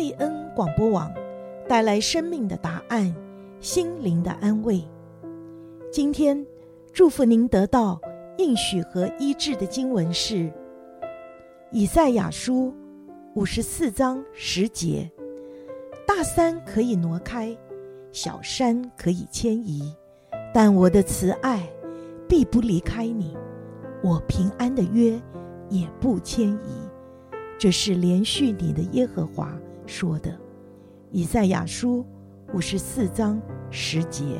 贝恩广播网带来生命的答案，心灵的安慰。今天祝福您得到应许和医治的经文是《以赛亚书》五十四章十节：大山可以挪开，小山可以迁移，但我的慈爱必不离开你，我平安的约也不迁移。这是连续你的耶和华说的，《以赛亚书》五十四章十节。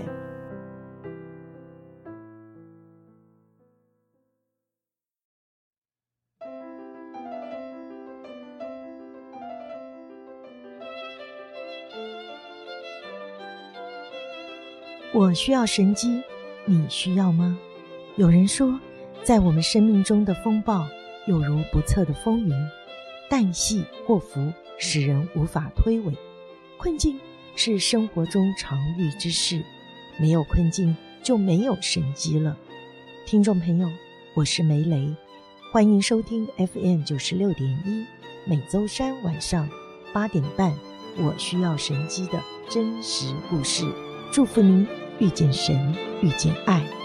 我需要神机，你需要吗？有人说，在我们生命中的风暴，有如不测的风云。旦夕祸福，使人无法推诿。困境是生活中常遇之事，没有困境就没有神机了。听众朋友，我是梅雷，欢迎收听 FM 九十六点一，每周三晚上八点半，我需要神机的真实故事。祝福您遇见神，遇见爱。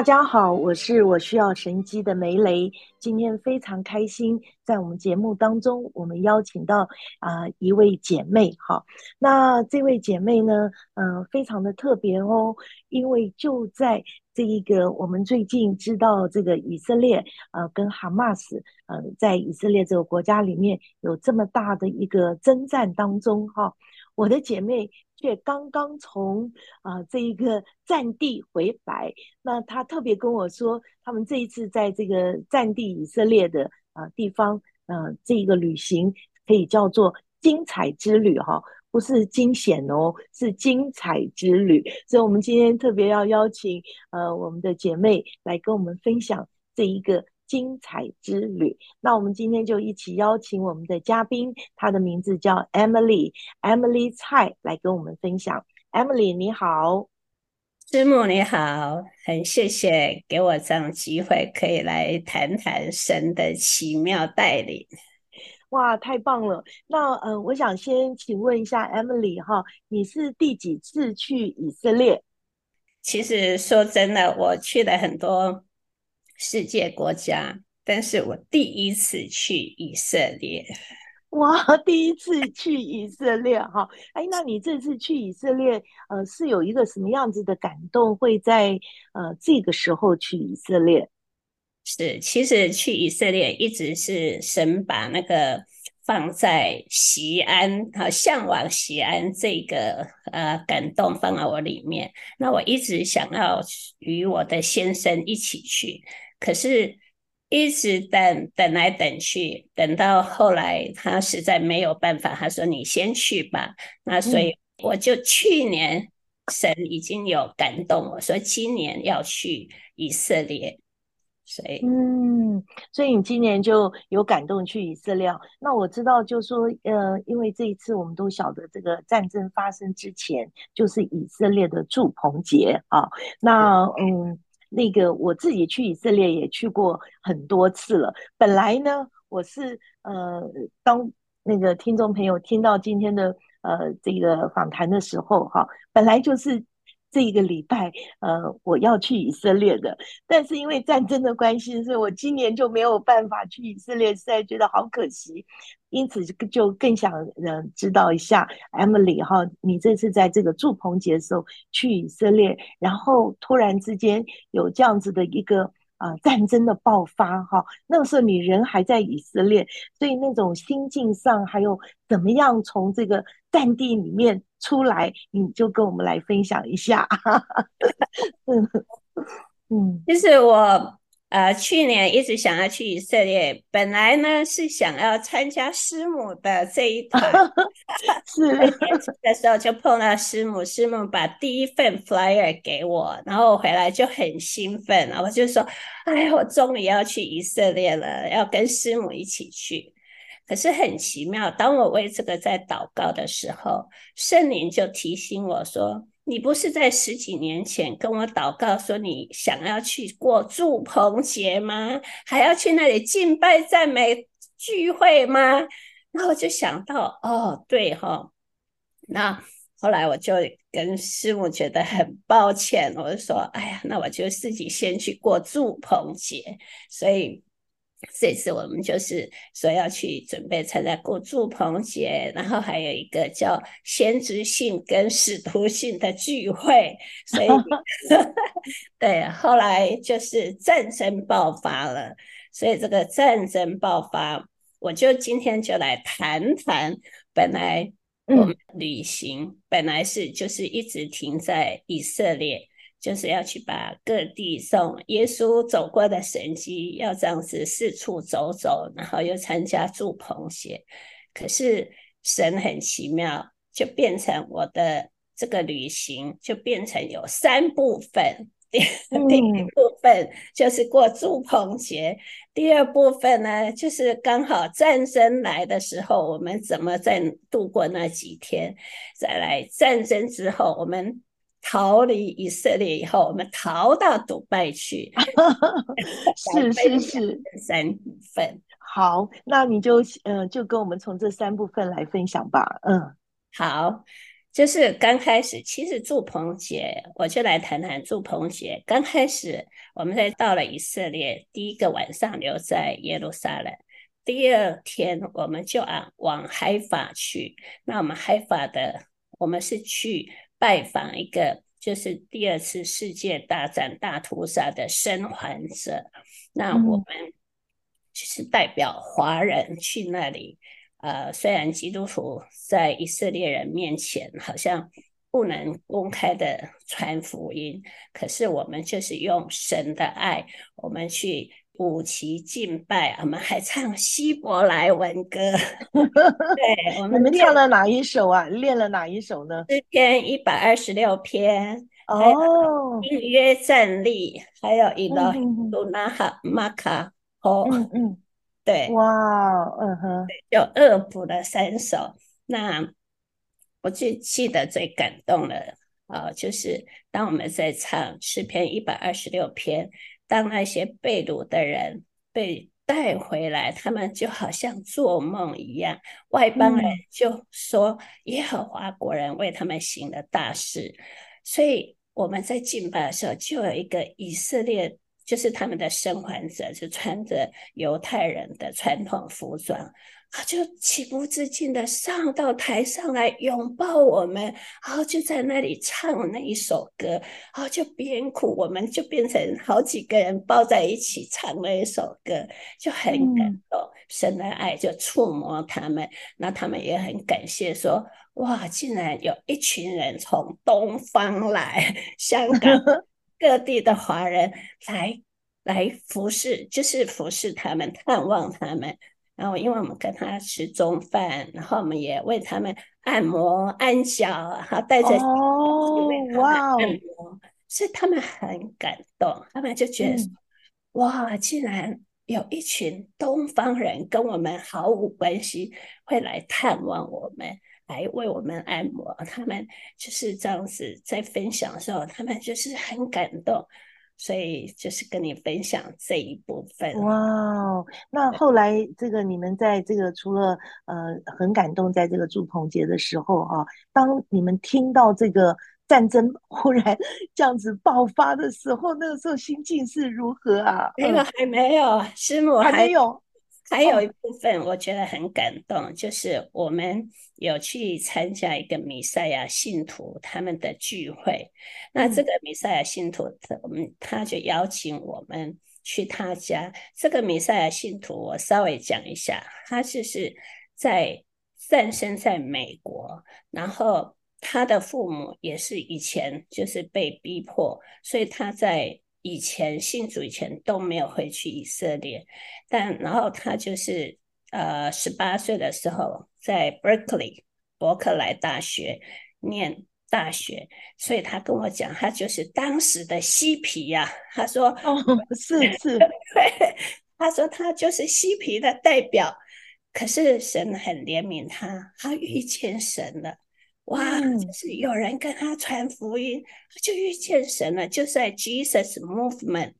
大家好，我是我需要神机的梅雷。今天非常开心，在我们节目当中，我们邀请到啊、一位姐妹。哈，那这位姐妹呢，嗯、非常的特别哦，因为就在这一个我们最近知道这个以色列呃跟哈马斯呃在以色列这个国家里面有这么大的一个征战当中哈，我的姐妹。却刚刚从啊、这一个战地回来，那她特别跟我说，他们这一次在这个战地以色列的啊、地方，呃，这一个旅行可以叫做精彩之旅哈，不是惊险哦，是精彩之旅。所以，我们今天特别要邀请呃我们的姐妹来跟我们分享这一个。精彩之旅，那我们今天就一起邀请我们的嘉宾，他的名字叫 Emily，Emily 蔡来跟我们分享。Emily 你好，师母你好，很谢谢给我这样机会，可以来谈谈神的奇妙带领。哇，太棒了！那呃，我想先请问一下 Emily 哈，你是第几次去以色列？其实说真的，我去了很多。世界国家，但是我第一次去以色列，哇！第一次去以色列，哈，哎，那你这次去以色列，呃，是有一个什么样子的感动，会在呃这个时候去以色列？是，其实去以色列一直是神把那个放在西安，好，向往西安这个呃感动放在我里面。那我一直想要与我的先生一起去。可是，一直等等来等去，等到后来他实在没有办法，他说：“你先去吧。”那所以我就去年神已经有感动我说今年要去以色列，所以嗯，所以你今年就有感动去以色列。那我知道，就说呃，因为这一次我们都晓得，这个战争发生之前就是以色列的祝棚节啊。那嗯。那个我自己去以色列也去过很多次了。本来呢，我是呃，当那个听众朋友听到今天的呃这个访谈的时候，哈，本来就是。这一个礼拜，呃，我要去以色列的，但是因为战争的关系，所以我今年就没有办法去以色列，实在觉得好可惜。因此就更想呃知道一下，Emily 哈，你这次在这个住棚节的时候去以色列，然后突然之间有这样子的一个、啊、战争的爆发哈，那个时候你人还在以色列，所以那种心境上还有怎么样从这个战地里面。出来，你就跟我们来分享一下。嗯 嗯，就是我呃去年一直想要去以色列，本来呢是想要参加师母的这一 团，是的时候就碰到师母，师母把第一份 flyer 给我，然后我回来就很兴奋，然后我就说：“哎呀，我终于要去以色列了，要跟师母一起去。”可是很奇妙，当我为这个在祷告的时候，圣灵就提醒我说：“你不是在十几年前跟我祷告说你想要去过祝棚节吗？还要去那里敬拜赞美聚会吗？然后我就想到，哦，对哈、那后来我就跟师母觉得很抱歉，我就说，哎呀，那我就自己先去过祝棚节，所以。这次我们就是说要去准备参加过祝棚节，然后还有一个叫先知性跟使徒性的聚会，所以 对，后来就是战争爆发了，所以这个战争爆发，我就今天就来谈谈，本来我们旅行、嗯、本来是就是一直停在以色列。就是要去把各地送耶稣走过的神迹，要这样子四处走走，然后又参加祝棚节。可是神很奇妙，就变成我的这个旅行就变成有三部分。第第一部分就是过祝棚节，第二部分呢，就是刚好战争来的时候，我们怎么在度过那几天？再来战争之后，我们。逃离以色列以后，我们逃到杜拜去。是是是，三部分。好，那你就嗯、呃，就跟我们从这三部分来分享吧。嗯，好，就是刚开始，其实祝鹏姐，我就来谈谈祝鹏姐。刚开始，我们在到了以色列，第一个晚上留在耶路撒冷，第二天我们就啊往海法去。那我们海法的，我们是去。拜访一个就是第二次世界大战大屠杀的生还者，那我们就是代表华人去那里。呃，虽然基督徒在以色列人面前好像不能公开的传福音，可是我们就是用神的爱，我们去。舞旗敬拜，我们还唱希伯来文歌。对，我们你们唱了哪一首啊？练了哪一首呢？诗篇一百二十六篇。哦，音约站立，还有一个鲁纳哈玛卡。哦，嗯嗯，对，哇，嗯哼，有恶补了三首。那我最记得最感动的啊、呃，就是当我们在唱诗篇一百二十六篇。当那些被掳的人被带回来，他们就好像做梦一样。外邦人就说耶和华国人为他们行了大事，所以我们在敬拜的时候，就有一个以色列，就是他们的生还者，就穿着犹太人的传统服装。他就情不自禁的上到台上来拥抱我们，然后就在那里唱那一首歌，然后就边哭，我们就变成好几个人抱在一起唱那一首歌，就很感动。嗯、神的爱就触摸他们，那他们也很感谢说，说哇，竟然有一群人从东方来，香港 各地的华人来来服侍，就是服侍他们，探望他们。然后，因为我们跟他吃中饭，然后我们也为他们按摩、按脚，然后带着哦，哇，按摩，所以他们很感动，他们就觉得、嗯、哇，竟然有一群东方人跟我们毫无关系，会来探望我们，来为我们按摩。他们就是这样子在分享的时候，他们就是很感动。所以就是跟你分享这一部分。哇，那后来这个你们在这个除了呃很感动，在这个祝鹏节的时候啊，当你们听到这个战争 忽然这样子爆发的时候，那个时候心境是如何啊？那个还没有，师母还没有。还有一部分我觉得很感动，就是我们有去参加一个弥赛亚信徒他们的聚会。那这个弥赛亚信徒，我们他就邀请我们去他家。这个弥赛亚信徒，我稍微讲一下，他就是在诞生在美国，然后他的父母也是以前就是被逼迫，所以他在。以前信主以前都没有回去以色列，但然后他就是呃十八岁的时候在 Berkeley 伯克莱大学念大学，所以他跟我讲，他就是当时的嬉皮呀、啊。他说：“哦，是是，对，他说他就是嬉皮的代表。可是神很怜悯他，他遇见神了。”哇，就是有人跟他传福音，就遇见神了，就是在 Jesus Movement。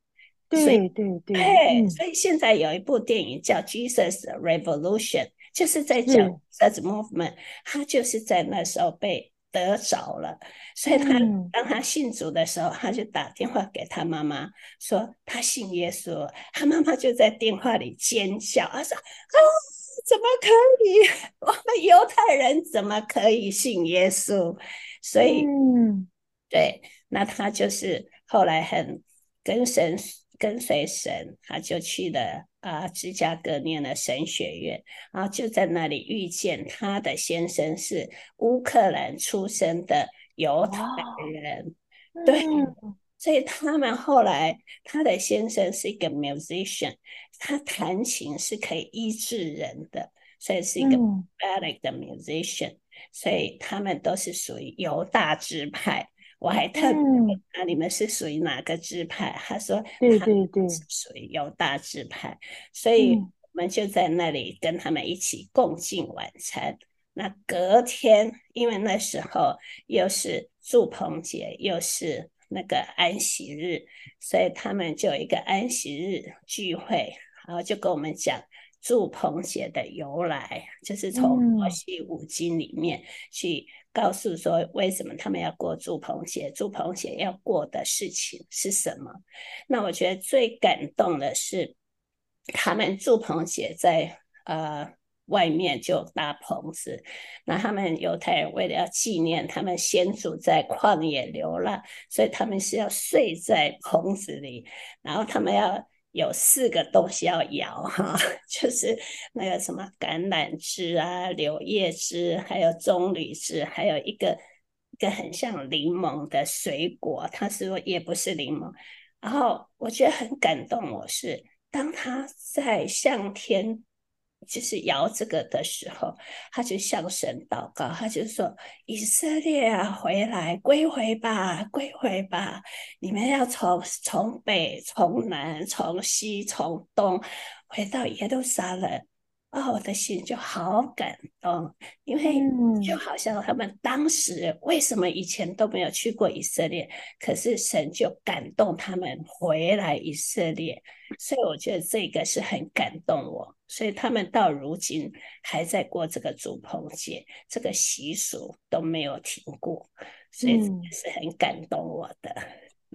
对对对，对嗯、所以现在有一部电影叫《Jesus Revolution》，就是在讲 Jesus Movement，他就是在那时候被得着了，所以他当他信主的时候，他就打电话给他妈妈说他信耶稣，他妈妈就在电话里尖叫，他说啊，怎么可以？我们犹太人怎么可以信耶稣？所以，嗯，对，那他就是后来很跟神。跟随神，他就去了啊，芝加哥念了神学院，然后就在那里遇见他的先生是乌克兰出生的犹太人，哦、对，嗯、所以他们后来他的先生是一个 musician，他弹琴是可以医治人的，所以是一个 prophetic 的 musician，、嗯、所以他们都是属于犹大支派。我还特别问他，你们是属于哪个支派？他说，对对对，是属于犹大支派。所以我们就在那里跟他们一起共进晚餐。那隔天，因为那时候又是祝棚节，又是那个安息日，所以他们就有一个安息日聚会，然后就跟我们讲住棚节的由来，就是从摩西五经里面去。告诉说，为什么他们要过住棚节？住棚节要过的事情是什么？那我觉得最感动的是，他们住棚节在呃外面就搭棚子。那他们犹太人为了要纪念他们先祖在旷野流浪，所以他们是要睡在棚子里，然后他们要。有四个东西要摇哈，就是那个什么橄榄枝啊、柳叶枝，还有棕榈枝，还有一个一个很像柠檬的水果，他说也不是柠檬。然后我觉得很感动，我是当他在向天。就是摇这个的时候，他就向神祷告，他就说：“以色列啊，回来，归回吧，归回吧！你们要从从北、从南、从西、从东，回到耶路撒冷。”哦，我的心就好感动，因为就好像他们当时为什么以前都没有去过以色列，可是神就感动他们回来以色列，所以我觉得这个是很感动我，所以他们到如今还在过这个住棚节，这个习俗都没有停过，所以是很感动我的。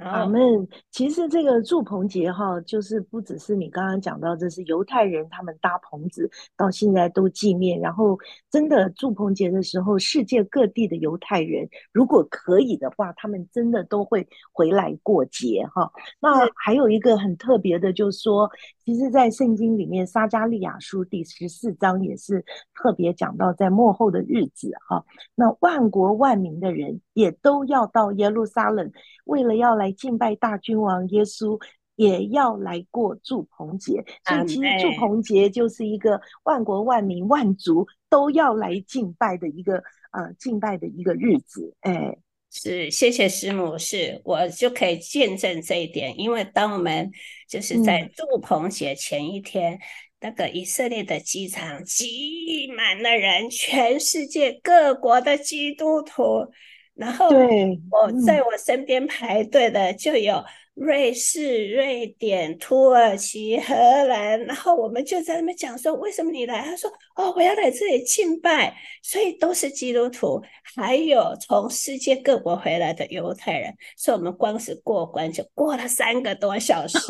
阿们，其实这个祝棚节哈，就是不只是你刚刚讲到，这是犹太人他们搭棚子，到现在都纪念。然后，真的祝棚节的时候，世界各地的犹太人，如果可以的话，他们真的都会回来过节哈。那还有一个很特别的，就是说，其实，在圣经里面，撒迦利亚书第十四章也是特别讲到，在末后的日子哈，那万国万民的人也都要到耶路撒冷，为了要来。敬拜大君王耶稣，也要来过祝棚节，所以其实祝棚节就是一个万国万民万族都要来敬拜的一个呃敬拜的一个日子。哎，是，谢谢师母，是我就可以见证这一点，因为当我们就是在祝棚节前一天，嗯、那个以色列的机场挤满了人，全世界各国的基督徒。然后我在我身边排队的就有瑞士、瑞典、土耳其、荷兰，然后我们就在那边讲说，为什么你来？他说哦，我要来这里敬拜，所以都是基督徒，还有从世界各国回来的犹太人，所以我们光是过关就过了三个多小时。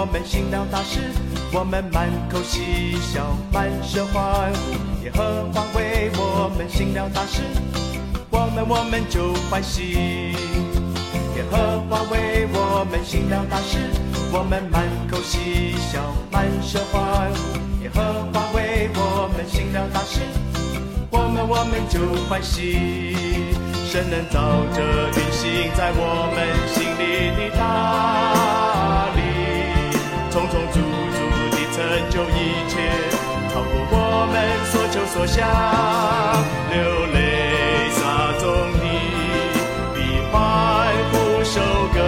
我们行了大事，我们满口喜笑，满身欢呼。耶和华为我们行了大事，我们我们就欢喜。耶和华为我们行了大事，我们满口喜笑，满身欢呼。耶和华为我们行了大事，我们我们就欢喜。神能照着运行在我们心里的大所求所想。流泪撒种的，必欢呼收割。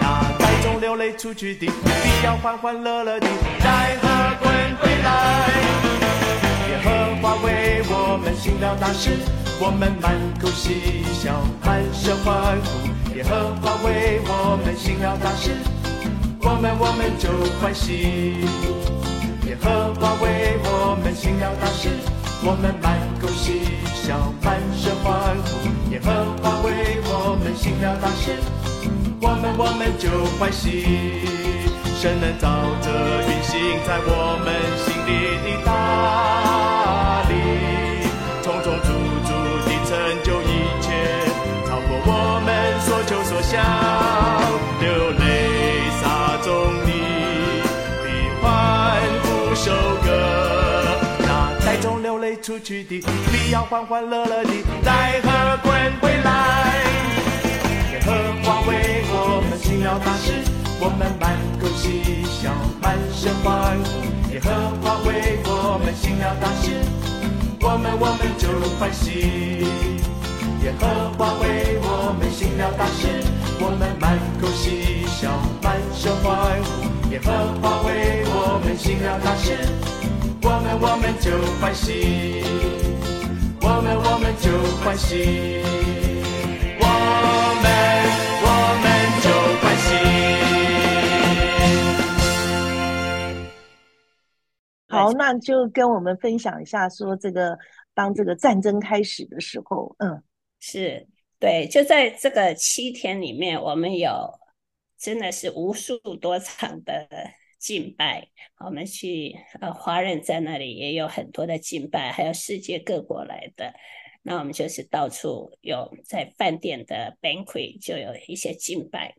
那栽种流泪出去的，必要欢欢乐乐的带禾捆回来。耶和华为我们行了大事，我们满口喜笑，满身欢呼。耶和华为我们行了大事，我们我们就欢喜。耶和华为我们行了大事，我们满口喜笑，满身欢呼。耶和华为我们行了大事。我们我们就欢喜，神能照着运行在我们心里的大力，充充足足地成就一切，超过我们所求所想。出去的，必要欢欢乐乐的带禾捆回来。耶和华为我们行了大事，我们满口嬉笑，满身欢呼。耶和华为我们行了大事，我们我们就欢喜。耶和华为我们行了大事，我们满口嬉笑，满身欢呼。耶和华为我们行了大事，我们我们就欢喜，我们我们就欢喜。我们我们就欢喜。好，那就跟我们分享一下，说这个当这个战争开始的时候，嗯，是对，就在这个七天里面，我们有真的是无数多场的敬拜，我们去呃华人在那里也有很多的敬拜，还有世界各国来的，那我们就是到处有在饭店的 banquet 就有一些敬拜，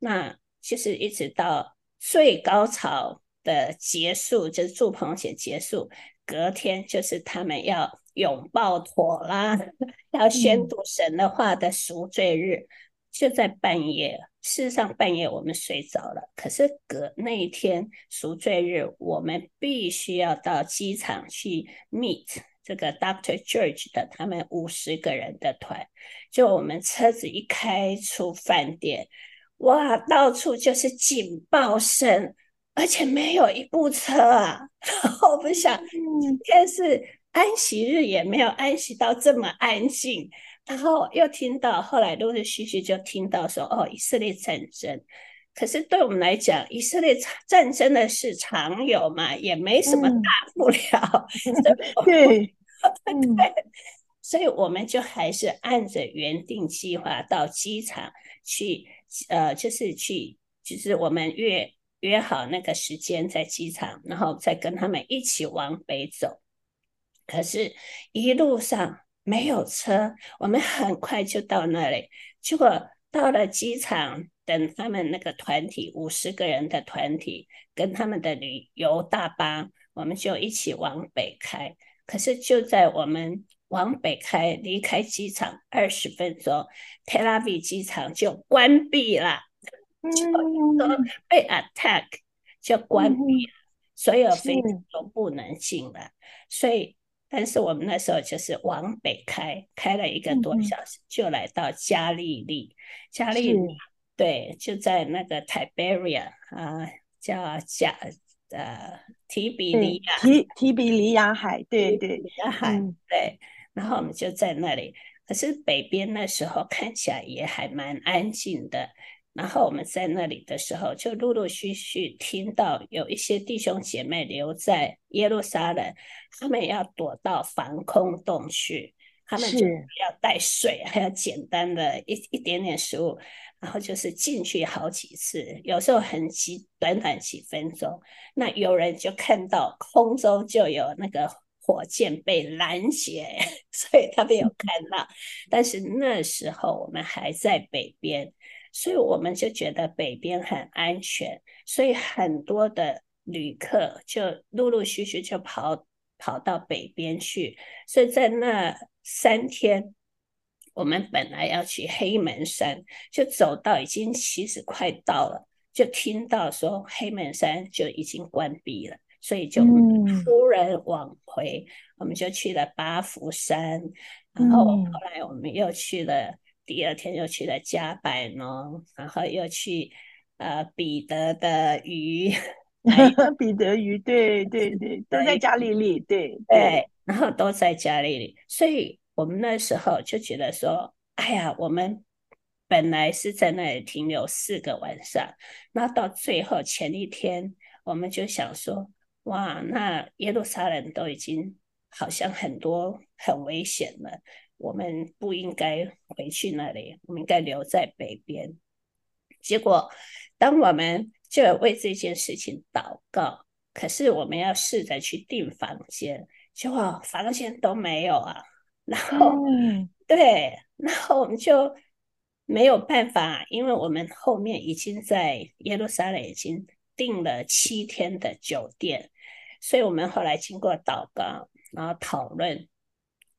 那就是一直到最高潮。的结束就是祝棚节结束，隔天就是他们要拥抱妥拉，要宣读神的话的赎罪日，嗯、就在半夜。事实上半夜我们睡着了，可是隔那一天赎罪日，我们必须要到机场去 meet 这个 Doctor George 的他们五十个人的团。就我们车子一开出饭店，哇，到处就是警报声。而且没有一部车啊！然后我们想，今天是安息日，也没有安息到这么安静。然后又听到，后来陆陆续续就听到说，哦，以色列战争。可是对我们来讲，以色列战争的事常有嘛，也没什么大不了。嗯、对，对，所以我们就还是按着原定计划到机场去，呃，就是去，就是我们约。约好那个时间在机场，然后再跟他们一起往北走。可是，一路上没有车，我们很快就到那里。结果到了机场，等他们那个团体五十个人的团体跟他们的旅游大巴，我们就一起往北开。可是就在我们往北开，离开机场二十分钟，Tel Aviv 机场就关闭了。就被 attack 就关闭了，所有飞机都不能进了。所以，但是我们那时候就是往北开，开了一个多小时，就来到加利利。加利利，对，就在那个 Tiberia 啊，叫加呃提比利亚提提比利亚海，对对，提比利亚海，对。然后我们就在那里，可是北边那时候看起来也还蛮安静的。然后我们在那里的时候，就陆陆续续听到有一些弟兄姐妹留在耶路撒冷，他们要躲到防空洞去，他们就要带水，还要简单的一一点点食物，然后就是进去好几次，有时候很急，短短几分钟。那有人就看到空中就有那个火箭被拦截，所以他没有看到。但是那时候我们还在北边。所以我们就觉得北边很安全，所以很多的旅客就陆陆续续就跑跑到北边去。所以在那三天，我们本来要去黑门山，就走到已经其实快到了，就听到说黑门山就已经关闭了，所以就突然往回，我们就去了八福山，然后后来我们又去了。第二天又去了加百农，然后又去呃彼得的鱼，彼得鱼，对对对，都在加利利，对对，对，然后都在加利利，所以我们那时候就觉得说，哎呀，我们本来是在那里停留四个晚上，那到最后前一天，我们就想说，哇，那耶路撒冷都已经好像很多很危险了。我们不应该回去那里，我们应该留在北边。结果，当我们就为这件事情祷告，可是我们要试着去订房间，结果房间都没有啊。然后，嗯、对，然后我们就没有办法，因为我们后面已经在耶路撒冷已经订了七天的酒店，所以我们后来经过祷告，然后讨论。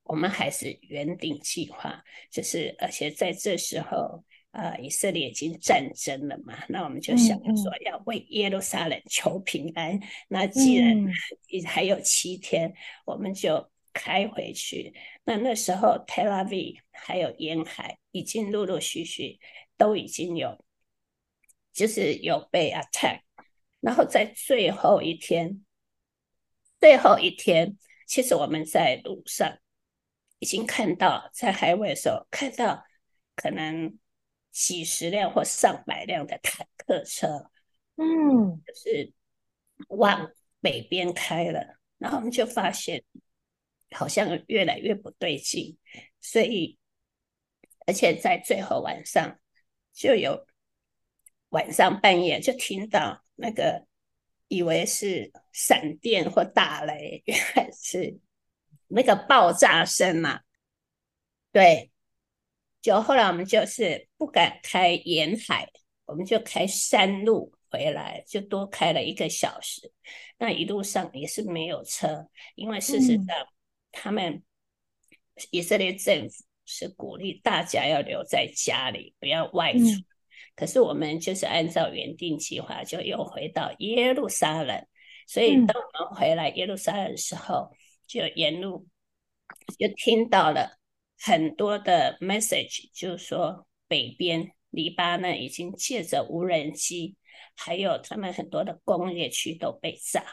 我们还是原定计划，就是而且在这时候，呃，以色列已经战争了嘛，那我们就想说要为耶路撒冷求平安。嗯、那既然还有七天，嗯、我们就开回去。那那时候，Tel Aviv 还有沿海已经陆陆续续都已经有，就是有被 attack。然后在最后一天，最后一天，其实我们在路上。已经看到在海外的时候，看到可能几十辆或上百辆的坦克车，嗯，就是往北边开了，然后我们就发现好像越来越不对劲，所以而且在最后晚上就有晚上半夜就听到那个以为是闪电或大雷，原来是。那个爆炸声嘛，对，就后来我们就是不敢开沿海，我们就开山路回来，就多开了一个小时。那一路上也是没有车，因为事实上他们以色列政府是鼓励大家要留在家里，不要外出。嗯、可是我们就是按照原定计划，就又回到耶路撒冷。所以当我们回来耶路撒冷的时候，就沿路就听到了很多的 message，就是说北边黎巴嫩已经借着无人机，还有他们很多的工业区都被炸，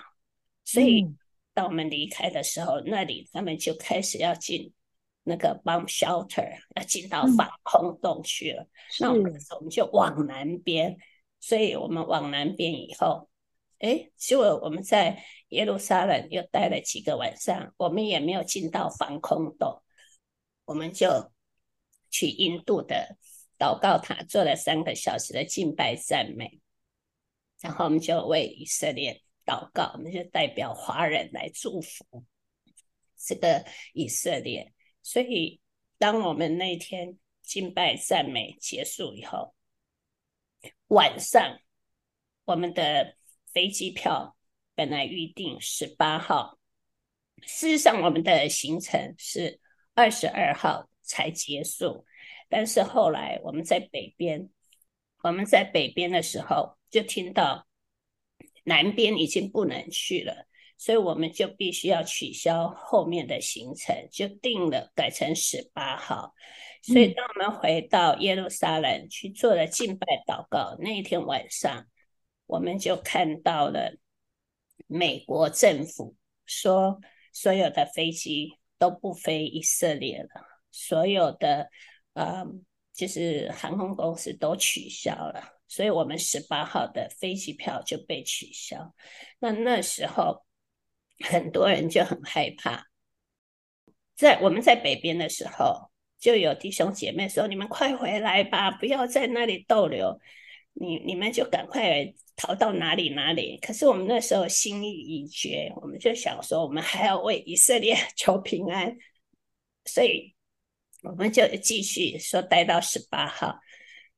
所以当我们离开的时候，那里他们就开始要进那个 bomb shelter，要进到防空洞去了。那我们我们就往南边，所以我们往南边以后。哎，结果我们在耶路撒冷又待了几个晚上，我们也没有进到防空洞，我们就去印度的祷告塔做了三个小时的敬拜赞美，然后我们就为以色列祷告，我们就代表华人来祝福这个以色列。所以，当我们那天敬拜赞美结束以后，晚上我们的。飞机票本来预定十八号，事实上我们的行程是二十二号才结束。但是后来我们在北边，我们在北边的时候就听到南边已经不能去了，所以我们就必须要取消后面的行程，就定了改成十八号。所以当我们回到耶路撒冷去做了敬拜祷告，那一天晚上。我们就看到了美国政府说，所有的飞机都不飞以色列了，所有的呃，就是航空公司都取消了，所以我们十八号的飞机票就被取消。那那时候很多人就很害怕，在我们在北边的时候，就有弟兄姐妹说：“你们快回来吧，不要在那里逗留。”你你们就赶快逃到哪里哪里？可是我们那时候心意已决，我们就想说，我们还要为以色列 求平安，所以我们就继续说待到十八号。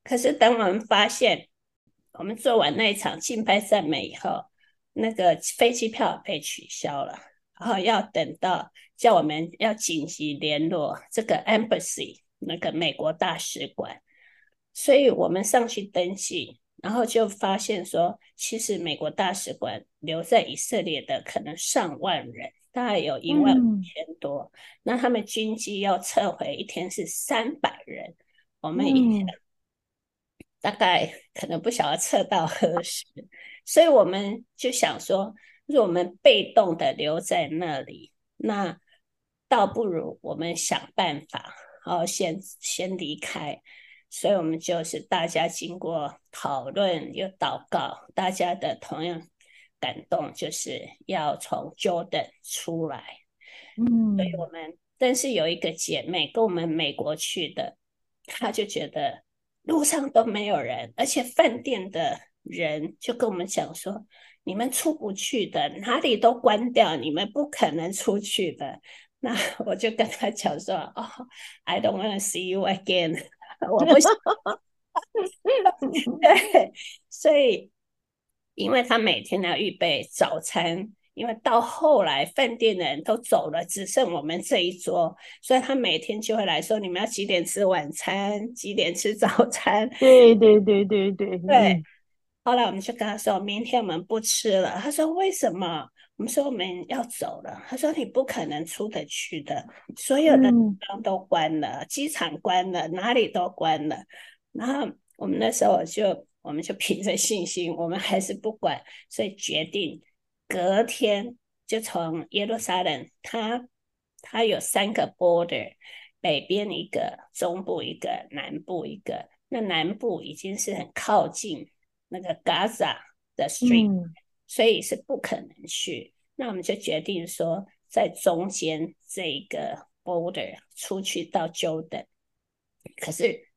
可是等我们发现，我们做完那一场敬拜赞美以后，那个飞机票被取消了，然后要等到叫我们要紧急联络这个 embassy 那个美国大使馆。所以我们上去登记，然后就发现说，其实美国大使馆留在以色列的可能上万人，大概有一万五千多。嗯、那他们军机要撤回，一天是三百人。我们以前大概可能不晓得撤到何时，所以我们就想说，如果我们被动的留在那里，那倒不如我们想办法，然后先先离开。所以我们就是大家经过讨论又祷告，大家的同样感动，就是要从 Jordan 出来。嗯，所以我们但是有一个姐妹跟我们美国去的，她就觉得路上都没有人，而且饭店的人就跟我们讲说，你们出不去的，哪里都关掉，你们不可能出去的。那我就跟她讲说，哦，I don't want to see you again。我不想，对，所以，因为他每天要预备早餐，因为到后来饭店的人都走了，只剩我们这一桌，所以他每天就会来说：“你们要几点吃晚餐？几点吃早餐？”对对对对对对。后来我们就跟他说：“明天我们不吃了。”他说：“为什么？”我们说：“我们要走了。”他说：“你不可能出得去的，所有的地方都关了，嗯、机场关了，哪里都关了。”然后我们那时候就，我们就凭着信心，我们还是不管，所以决定隔天就从耶路撒冷，它它有三个 border，北边一个，中部一个，南部一个。那南部已经是很靠近。那个 Gaza 的 street，嗯，所以是不可能去。那我们就决定说，在中间这个 border 出去到 Jordan。可是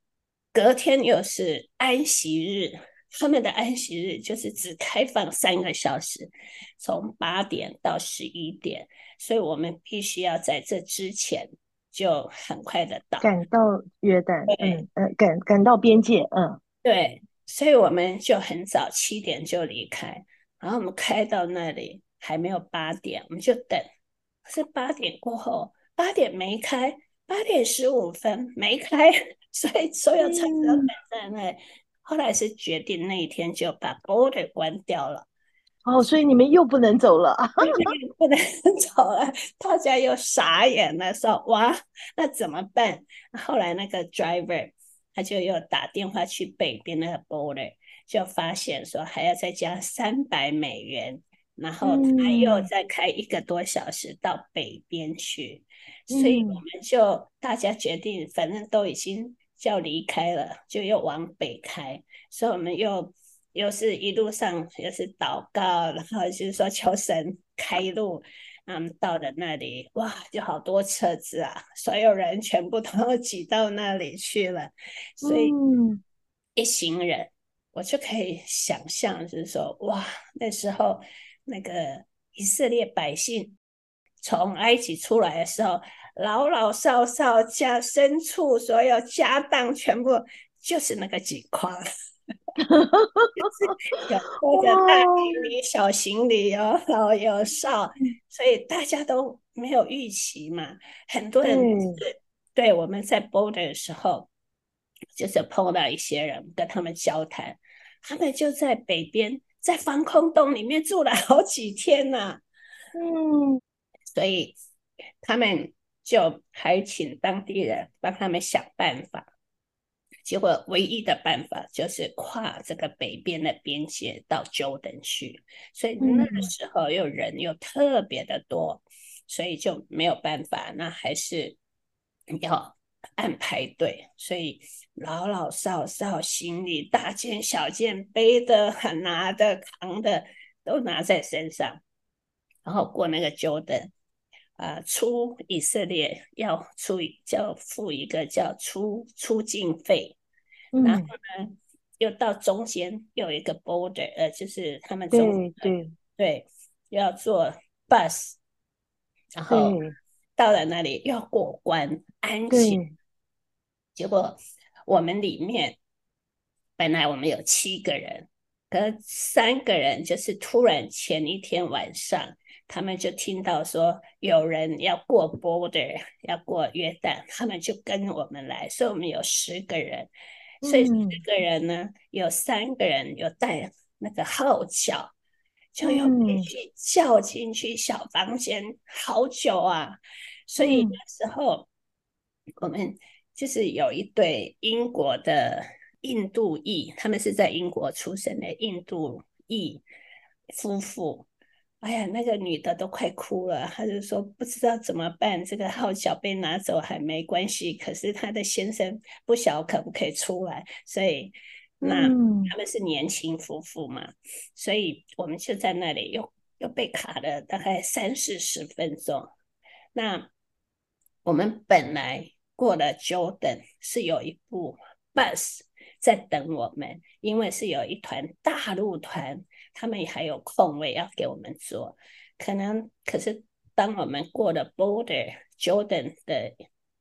隔天又是安息日，他们的安息日就是只开放三个小时，从八点到十一点，所以我们必须要在这之前就很快的到，赶到约旦，嗯，呃，赶赶到边界，嗯，对。所以我们就很早七点就离开，然后我们开到那里还没有八点，我们就等。可是八点过后，八点没开，八点十五分没开，所以所有车子都等在那里。嗯。后来是决定那一天就把 border 关掉了。哦，所以你们又不能走了，不能 走了，大家又傻眼了，说哇，那怎么办？后来那个 driver。他就又打电话去北边那个 border，就发现说还要再加三百美元，然后他又再开一个多小时到北边去，嗯、所以我们就大家决定，反正都已经要离开了，就又往北开，所以我们又又是一路上又是祷告，然后就是说求神开路。嗯，到了那里，哇，就好多车子啊，所有人全部都 挤到那里去了，所以一行人，我就可以想象，就是说，哇，那时候那个以色列百姓从埃及出来的时候，老老少少家牲畜，所有家当全部就是那个景况。有或者大行李、小行李，有老有少，所以大家都没有预期嘛。很多人是对我们在 border 的时候，就是碰到一些人，跟他们交谈，他们就在北边，在防空洞里面住了好几天呐。嗯，所以他们就还请当地人帮他们想办法。结果唯一的办法就是跨这个北边的边界到 Jordan 去，所以那个时候又人又特别的多，所以就没有办法，那还是要按排队，所以老老少少行李大件小件背的、很 拿的、扛的都拿在身上，然后过那个 Jordan。啊，出以色列要出叫付一个叫出出境费，嗯，然后呢，又到中间有一个 border，呃，就是他们对对，要坐 bus，然后到了那里要过关安检，结果我们里面本来我们有七个人，可三个人就是突然前一天晚上。他们就听到说有人要过 border，要过约旦，他们就跟我们来，所以我们有十个人，所以十个人呢，有三个人有带那个号角，就要必须叫进去小房间，好久啊！所以那时候我们就是有一对英国的印度裔，他们是在英国出生的印度裔夫妇。哎呀，那个女的都快哭了，她就说不知道怎么办，这个号角被拿走还没关系，可是她的先生不晓可不可以出来，所以那他们是年轻夫妇嘛，所以我们就在那里又又被卡了大概三四十分钟。那我们本来过了 Jordan 是有一部 bus 在等我们，因为是有一团大陆团。他们还有空位要给我们坐，可能可是当我们过了 border Jordan 的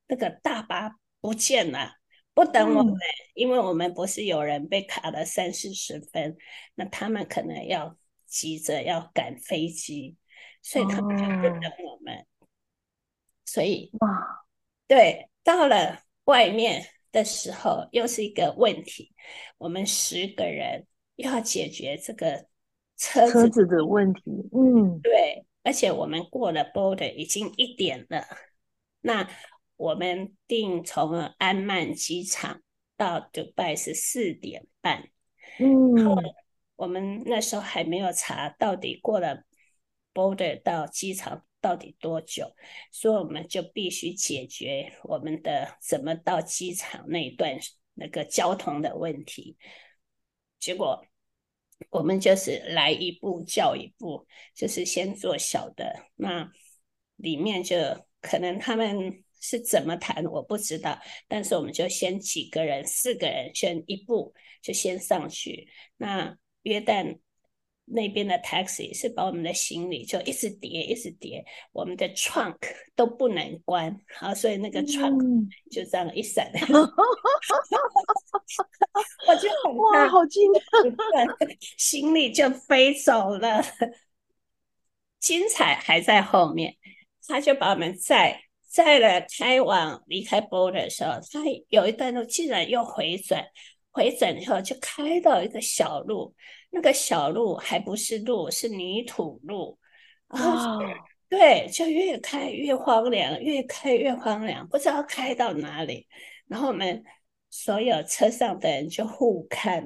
那个大巴不见了，不等我们，嗯、因为我们不是有人被卡了三四十分，那他们可能要急着要赶飞机，所以他们就不等我们。哦、所以哇，对，到了外面的时候又是一个问题，我们十个人要解决这个。车子，车子的问题，嗯，对，而且我们过了 border 已经一点了，那我们定从安曼机场到迪拜是四点半，嗯，然后我们那时候还没有查到底过了 border 到机场到底多久，所以我们就必须解决我们的怎么到机场那一段那个交通的问题，结果。我们就是来一步叫一步，就是先做小的，那里面就可能他们是怎么谈我不知道，但是我们就先几个人，四个人先一步就先上去，那约旦。那边的 taxi 是把我们的行李就一直叠，一直叠，我们的 trunk 都不能关，好，所以那个 trunk 就这样一闪，嗯、我就很哇，好惊讶，行李就飞走了，精彩还在后面，他就把我们载载了，开往离开 border 的时候，他有一段路竟然又回转，回诊以后就开到一个小路。那个小路还不是路，是泥土路，然后、oh. 对，就越开越荒凉，越开越荒凉，不知道开到哪里。然后我们所有车上的人就互看，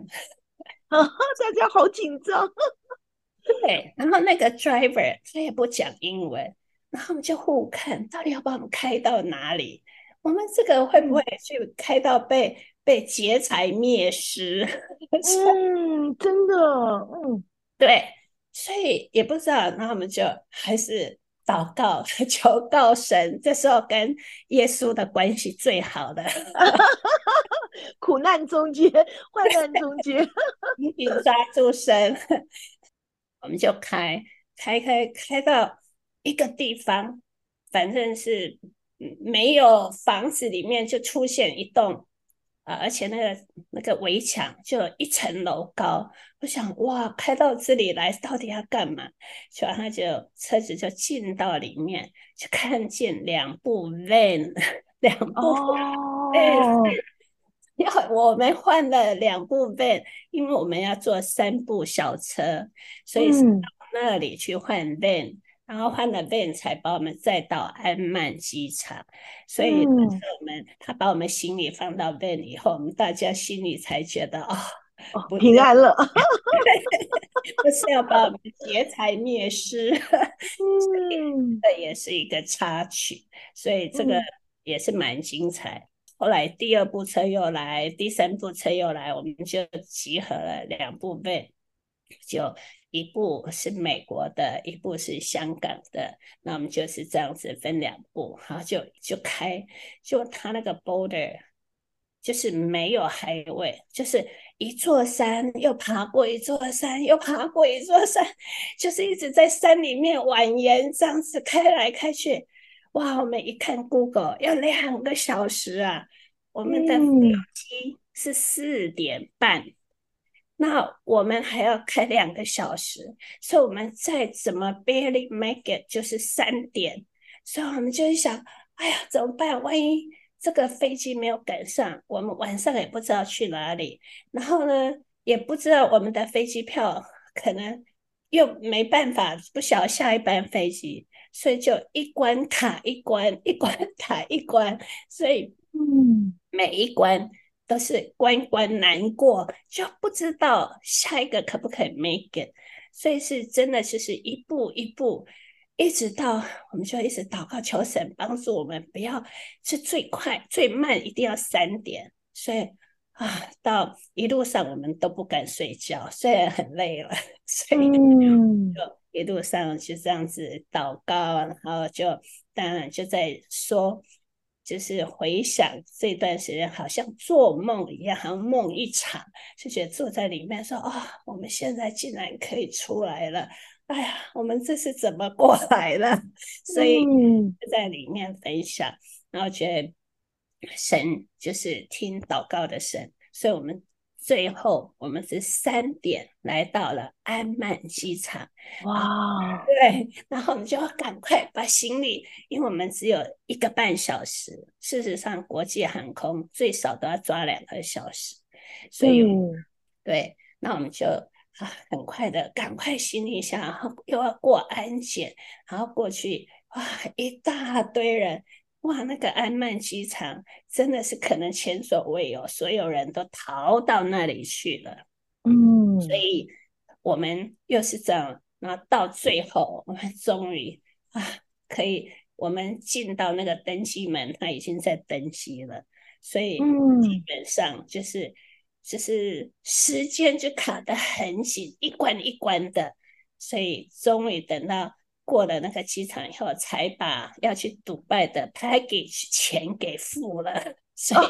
啊，大家好紧张。对，然后那个 driver 他也不讲英文，然后我们就互看，到底要把我们开到哪里？我们这个会不会去开到被？被劫财灭失，嗯，真的，嗯，对，所以也不知道，那我们就还是祷告，求告神，这时候跟耶稣的关系最好的，苦难中间，患难中间，紧紧抓住神，我们就开开开开到一个地方，反正是没有房子，里面就出现一栋。啊！而且那个那个围墙就一层楼高，我想哇，开到这里来到底要干嘛？就然后就车子就进到里面，就看见两部 van，两部 van，要、oh. 我们换了两部 van，因为我们要坐三部小车，所以是到那里去换 van。嗯然后换了 van 才把我们载到安曼机场，所以我们、嗯、他把我们行李放到 van 以后，我们大家心里才觉得、哦哦、平安了，不是要把我们劫财灭失，嗯，这也是一个插曲，所以这个也是蛮精彩。嗯、后来第二部车又来，第三部车又来，我们就集合了两部 van，就。一部是美国的，一部是香港的，那我们就是这样子分两部，然后就就开，就他那个 border 就是没有 highway，就是一座山又爬过一座山，又爬过一座山，就是一直在山里面蜿蜒这样子开来开去。哇，我们一看 Google 要两个小时啊，我们的飞机是四点半。嗯那我们还要开两个小时，所以我们再怎么 barely make it 就是三点，所以我们就想，哎呀，怎么办？万一这个飞机没有赶上，我们晚上也不知道去哪里，然后呢，也不知道我们的飞机票可能又没办法，不晓得下一班飞机，所以就一关卡一关，一关卡一关，所以嗯，每一关都是关关难过，就不知道下一个可不可以 make it。所以是真的，就是一步一步，一直到我们就一直祷告求神帮助我们，不要是最快最慢，一定要三点。所以啊，到一路上我们都不敢睡觉，虽然很累了，所以就一路上就这样子祷告，然后就当然就在说。就是回想这段时间，好像做梦一样，好像梦一场，就觉得坐在里面说：“啊、哦，我们现在竟然可以出来了！哎呀，我们这是怎么过来了？”所以就在里面分享，然后觉得神就是听祷告的神，所以我们。最后，我们是三点来到了安曼机场。哇，对，然后我们就要赶快把行李，因为我们只有一个半小时。事实上，国际航空最少都要抓两个小时，所以，嗯、对，那我们就啊，很快的赶快行李箱，然后又要过安检，然后过去，哇，一大堆人。哇，那个安曼机场真的是可能前所未有，所有人都逃到那里去了。嗯，所以我们又是这样，然后到最后，我们终于啊，可以我们进到那个登机门，他已经在登机了。所以基本上就是就是时间就卡得很紧，一关一关的。所以终于等到。过了那个机场以后，才把要去迪拜的 package 钱给付了。所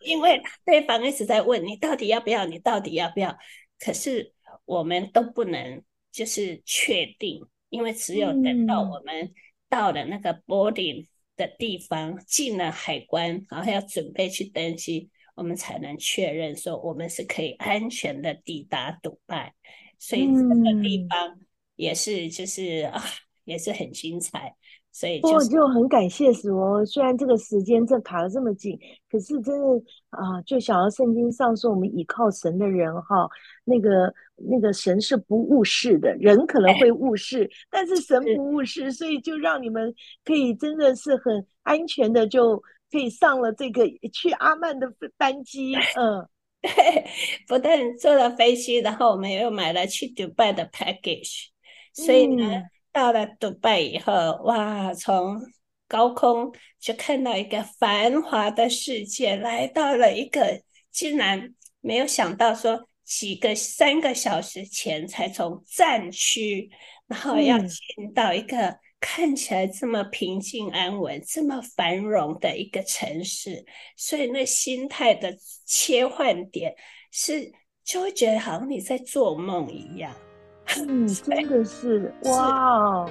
以，因为对方一直在问你到底要不要，你到底要不要？可是我们都不能就是确定，因为只有等到我们到了那个 boarding 的地方，进了海关，然后要准备去登机，我们才能确认说我们是可以安全的抵达迪拜。所以这个地方。也是，就是啊，也是很精彩，所以就就很感谢死我。虽然这个时间这卡的这么紧，可是真的啊，就想要圣经上说，我们倚靠神的人哈，那个那个神是不误事的，人可能会误事，但是神不误事，所以就让你们可以真的是很安全的就可以上了这个去阿曼的班机，嗯。对，不但坐了飞机，然后我们又买了去迪拜的 package。所以呢，嗯、到了迪拜以后，哇，从高空就看到一个繁华的世界，来到了一个竟然没有想到说几个三个小时前才从战区，然后要进到一个看起来这么平静安稳、嗯、这么繁荣的一个城市，所以那心态的切换点是就会觉得好像你在做梦一样。嗯，真的是 哇。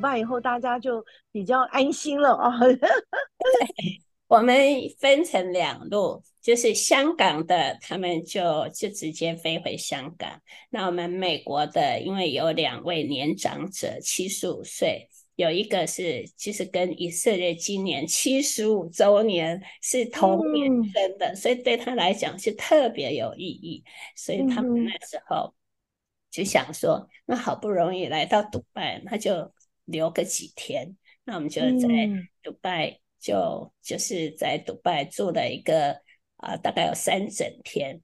到了迪拜以后，大家就比较安心了啊。我们分成两路，就是香港的，他们就就直接飞回香港。那我们美国的，因为有两位年长者，七十五岁，有一个是其实跟以色列今年七十五周年是同年生的，嗯、所以对他来讲是特别有意义。所以他们那时候就想说，那好不容易来到迪拜，那就留个几天。那我们就在迪拜。就就是在迪拜住了一个啊、呃，大概有三整天，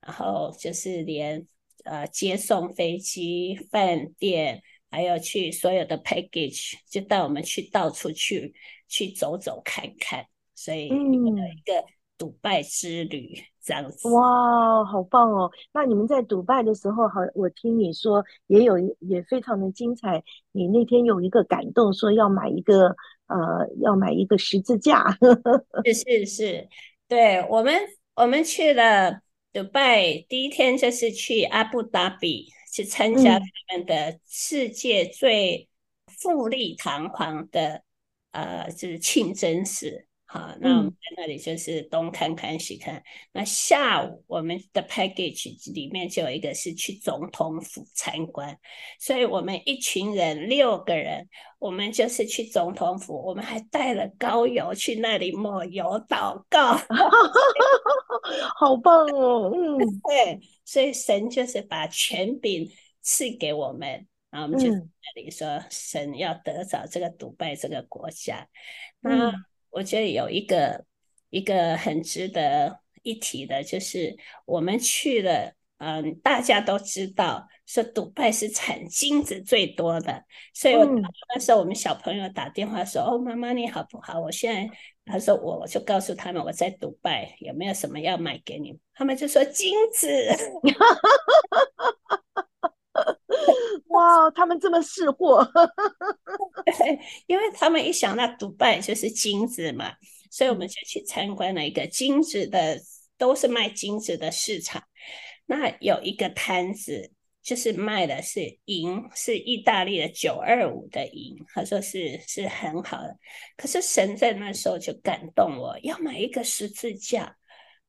然后就是连呃接送飞机、饭店，还有去所有的 package，就带我们去到处去去走走看看，所以有一个迪拜之旅这样子。哇，好棒哦！那你们在迪拜的时候，好，我听你说也有也非常的精彩。你那天有一个感动，说要买一个。呃，要买一个十字架，是是是，对，我们我们去了迪拜，第一天就是去阿布达比去参加他们的世界最富丽堂皇的、嗯、呃，就是庆真寺。好，那我们在那里就是东看看西看。嗯、那下午我们的 package 里面就有一个是去总统府参观，所以我们一群人六个人，我们就是去总统府，我们还带了膏油去那里抹油祷告，好棒哦！嗯，对，所以神就是把权柄赐给我们，然后我们就在那里说，神要得着这个独拜这个国家，那。嗯我觉得有一个一个很值得一提的，就是我们去了，嗯，大家都知道说迪拜是产金子最多的，所以我那时候我们小朋友打电话说：“嗯、哦，妈妈你好不好？”我现在他说我我就告诉他们我在迪拜有没有什么要买给你们，他们就说金子。哇，他们这么识货，对，因为他们一想到独拜就是金子嘛，所以我们就去参观了一个金子的，都是卖金子的市场。那有一个摊子，就是卖的是银，是意大利的九二五的银，他说是是很好的。可是神在那时候就感动我，要买一个十字架。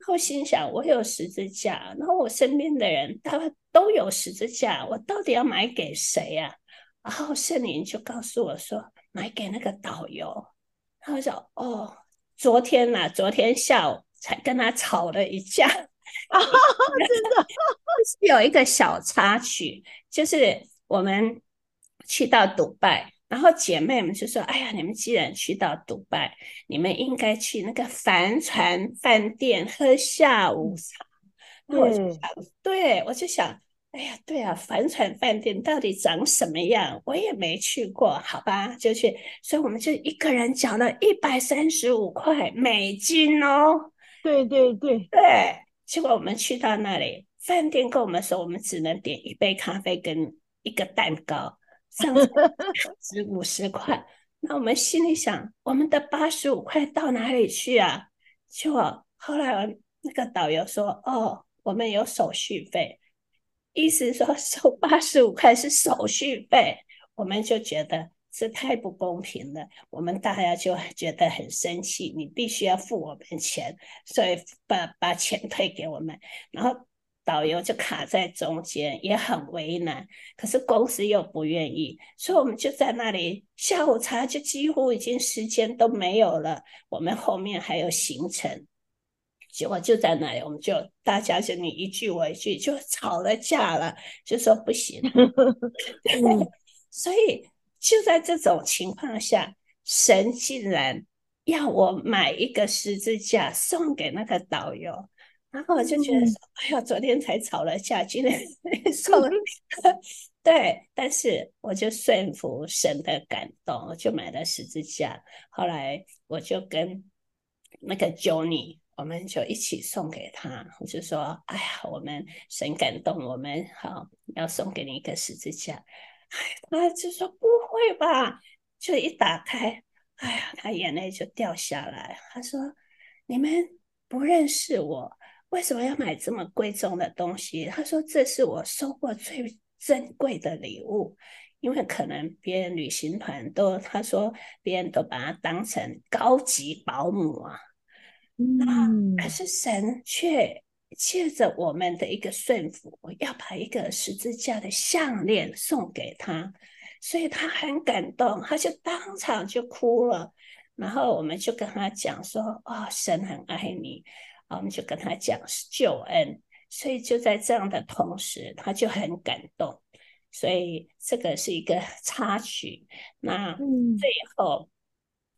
我心想，我有十字架，然后我身边的人他都有十字架，我到底要买给谁呀？然后圣灵就告诉我说，买给那个导游。然后我说，哦，昨天呐，昨天下午才跟他吵了一架。啊，真的，有一个小插曲，就是我们去到迪拜。然后姐妹们就说：“哎呀，你们既然去到迪拜，你们应该去那个帆船饭店喝下午茶。”那我就想，对，我就想，哎呀，对啊，帆船饭店到底长什么样？我也没去过，好吧，就去。所以我们就一个人缴了一百三十五块美金哦。对对对对，结果我们去到那里，饭店跟我们说，我们只能点一杯咖啡跟一个蛋糕。上值 五十块，那我们心里想，我们的八十五块到哪里去啊？结果后来那个导游说：“哦，我们有手续费，意思说收八十五块是手续费。”我们就觉得这太不公平了，我们大家就觉得很生气，你必须要付我们钱，所以把把钱退给我们，然后。导游就卡在中间，也很为难。可是公司又不愿意，所以我们就在那里下午茶，就几乎已经时间都没有了。我们后面还有行程，结果就在那里，我们就大家就你一句我一句，就吵了架了，就说不行。所以就在这种情况下，神竟然要我买一个十字架送给那个导游。然后我就觉得说，哎呀，昨天才吵了架，今天送了，对，但是我就顺服神的感动，我就买了十字架。后来我就跟那个 Johnny，我们就一起送给他。我就说，哎呀，我们神感动我们，好，要送给你一个十字架。哎，他就说不会吧？就一打开，哎呀，他眼泪就掉下来。他说，你们不认识我。为什么要买这么贵重的东西？他说：“这是我收过最珍贵的礼物，因因为可能别人旅行团都他说别人都把他当成高级保姆啊，嗯，可是神却借着我们的一个顺服，要把一个十字架的项链送给他，所以他很感动，他就当场就哭了。然后我们就跟他讲说：“哦，神很爱你。”我们就跟他讲救恩，所以就在这样的同时，他就很感动。所以这个是一个插曲。那最后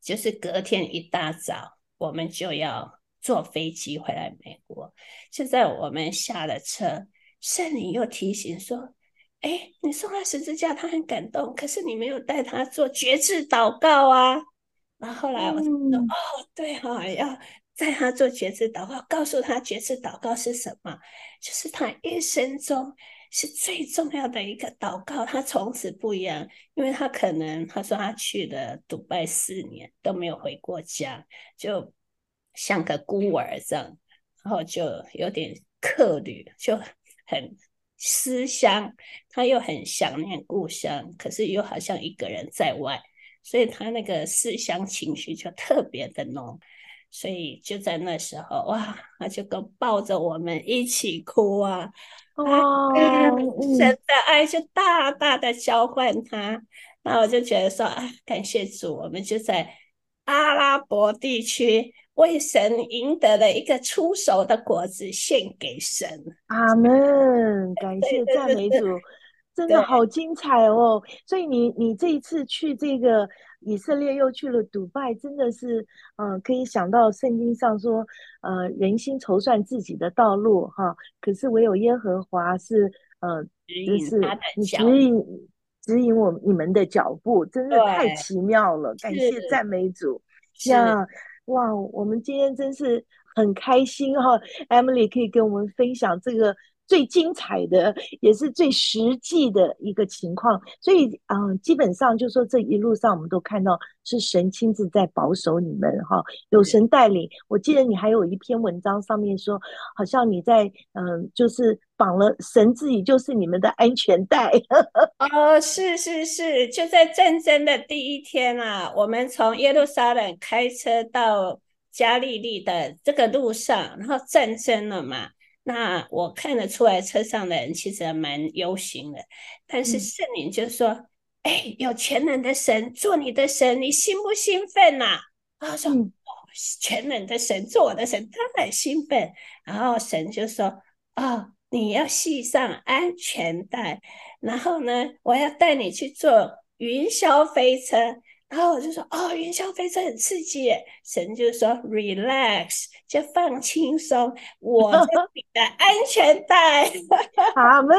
就是隔天一大早，我们就要坐飞机回来美国。就在我们下了车，圣灵又提醒说：“哎，你送他十字架，他很感动，可是你没有带他做绝志祷告啊。”然后后来我就说：“哦，对哈，要。”在他做决志祷告，告诉他决志祷告是什么，就是他一生中是最重要的一个祷告。他从此不一样，因为他可能他说他去了杜拜四年都没有回过家，就像个孤儿这样，然后就有点客旅，就很思乡，他又很想念故乡，可是又好像一个人在外，所以他那个思乡情绪就特别的浓。所以就在那时候，哇，他就跟抱着我们一起哭啊！哇，神的爱就大大的交换他。那我就觉得说，啊，感谢主，我们就在阿拉伯地区为神赢得了一个出手的果子，献给神。阿门！感谢赞美主，真的好精彩哦！所以你你这一次去这个。以色列又去了迪拜，真的是，嗯、呃，可以想到圣经上说，呃，人心筹算自己的道路，哈，可是唯有耶和华是，呃，就是指引指引我你们的脚步，真的太奇妙了，感谢赞美主，呀，哇，我们今天真是很开心哈，Emily 可以跟我们分享这个。最精彩的也是最实际的一个情况，所以啊、呃，基本上就说这一路上我们都看到是神亲自在保守你们哈，有神带领。我记得你还有一篇文章上面说，好像你在嗯、呃，就是绑了神自己就是你们的安全带。哦，是是是，就在战争的第一天啊，我们从耶路撒冷开车到加利利的这个路上，然后战争了嘛。那我看得出来，车上的人其实还蛮忧心的。但是圣灵就说：“哎、嗯欸，有全能的神做你的神，你兴不兴奋呐、啊？”然后说：“嗯、哦，全能的神做我的神，当然兴奋。”然后神就说：“哦，你要系上安全带，然后呢，我要带你去坐云霄飞车。”然后我就说：“哦，云霄飞车很刺激耶。”神就说：“Relax，就放轻松，我是 你的安全带。”阿门。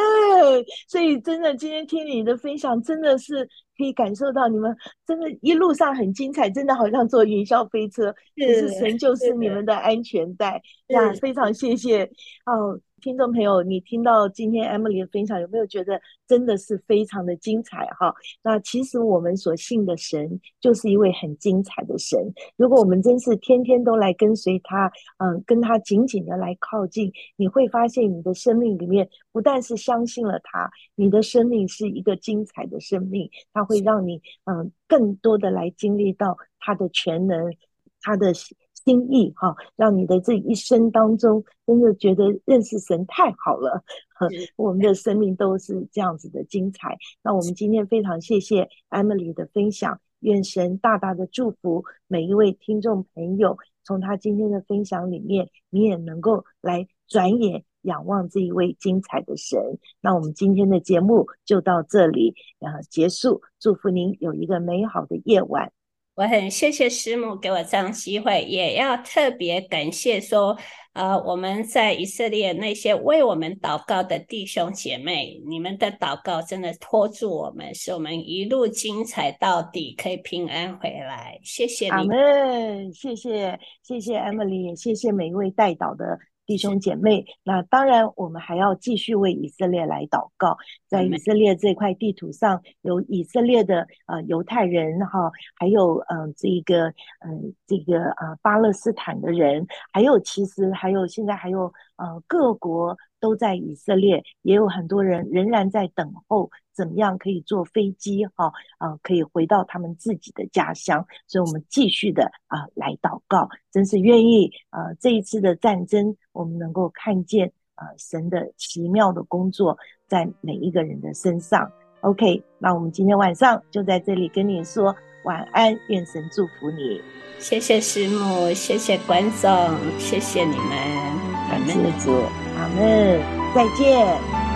所以真的，今天听你的分享，真的是可以感受到你们真的，一路上很精彩，真的好像坐云霄飞车。可是神就是你们的安全带。呀，非常谢谢。哦。听众朋友，你听到今天 Emily 的分享，有没有觉得真的是非常的精彩哈？那其实我们所信的神就是一位很精彩的神。如果我们真是天天都来跟随他，嗯，跟他紧紧的来靠近，你会发现你的生命里面不但是相信了他，你的生命是一个精彩的生命，他会让你嗯更多的来经历到他的全能，他的。心意哈，让你的这一生当中，真的觉得认识神太好了。我们的生命都是这样子的精彩。那我们今天非常谢谢 Emily 的分享，愿神大大的祝福每一位听众朋友。从他今天的分享里面，你也能够来转眼仰望这一位精彩的神。那我们今天的节目就到这里呃结束，祝福您有一个美好的夜晚。我很谢谢师母给我这样机会，也要特别感谢说，呃，我们在以色列那些为我们祷告的弟兄姐妹，你们的祷告真的托住我们，使我们一路精彩到底，可以平安回来。谢谢你们，谢谢谢谢 Emily，谢谢每一位带导的。弟兄姐妹，那当然，我们还要继续为以色列来祷告。在以色列这块地图上，有以色列的呃犹太人哈，还有嗯、呃、这个嗯、呃、这个呃巴勒斯坦的人，还有其实还有现在还有呃，各国都在以色列，也有很多人仍然在等候，怎么样可以坐飞机哈，呃，可以回到他们自己的家乡。所以，我们继续的啊、来祷告，真是愿意啊、这一次的战争，我们能够看见啊、神的奇妙的工作在每一个人的身上。OK，那我们今天晚上就在这里跟你说晚安，愿神祝福你。谢谢师母，谢谢观众，谢谢你们，感谢主，阿门，再见。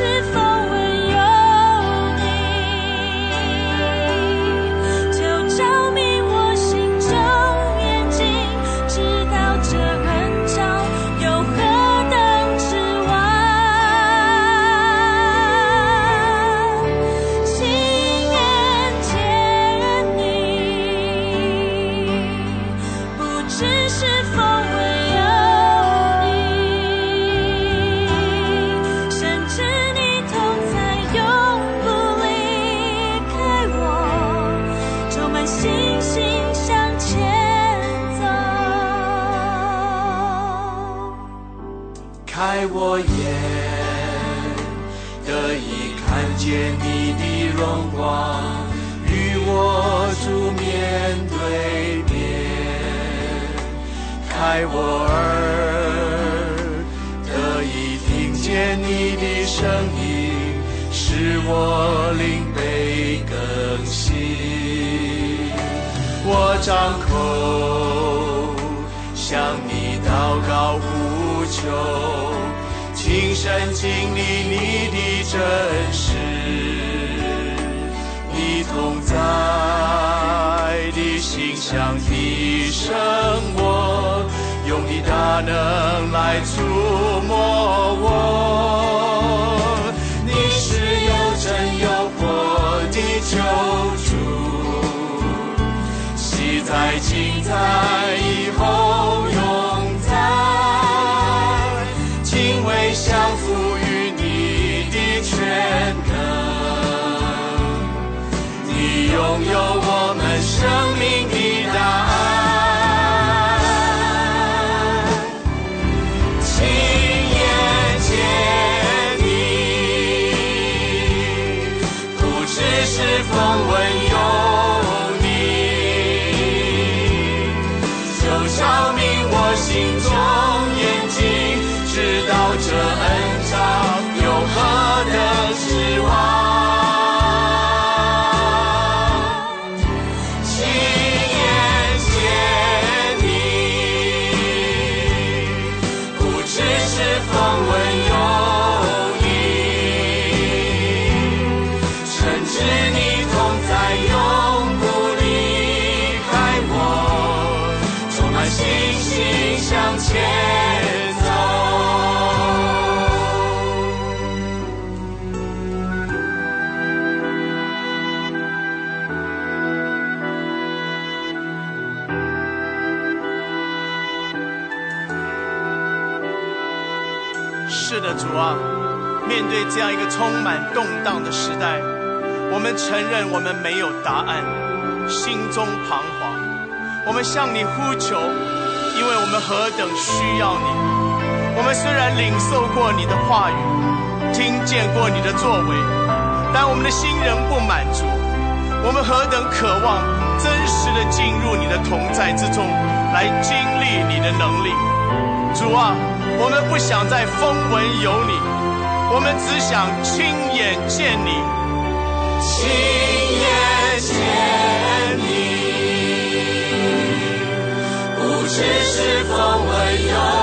是否你拥有我们生命的充满动荡的时代，我们承认我们没有答案，心中彷徨。我们向你呼求，因为我们何等需要你。我们虽然领受过你的话语，听见过你的作为，但我们的心仍不满足。我们何等渴望真实的进入你的同在之中，来经历你的能力。主啊，我们不想再风闻有你，我们只想亲眼见你，亲眼见你。不只是风闻有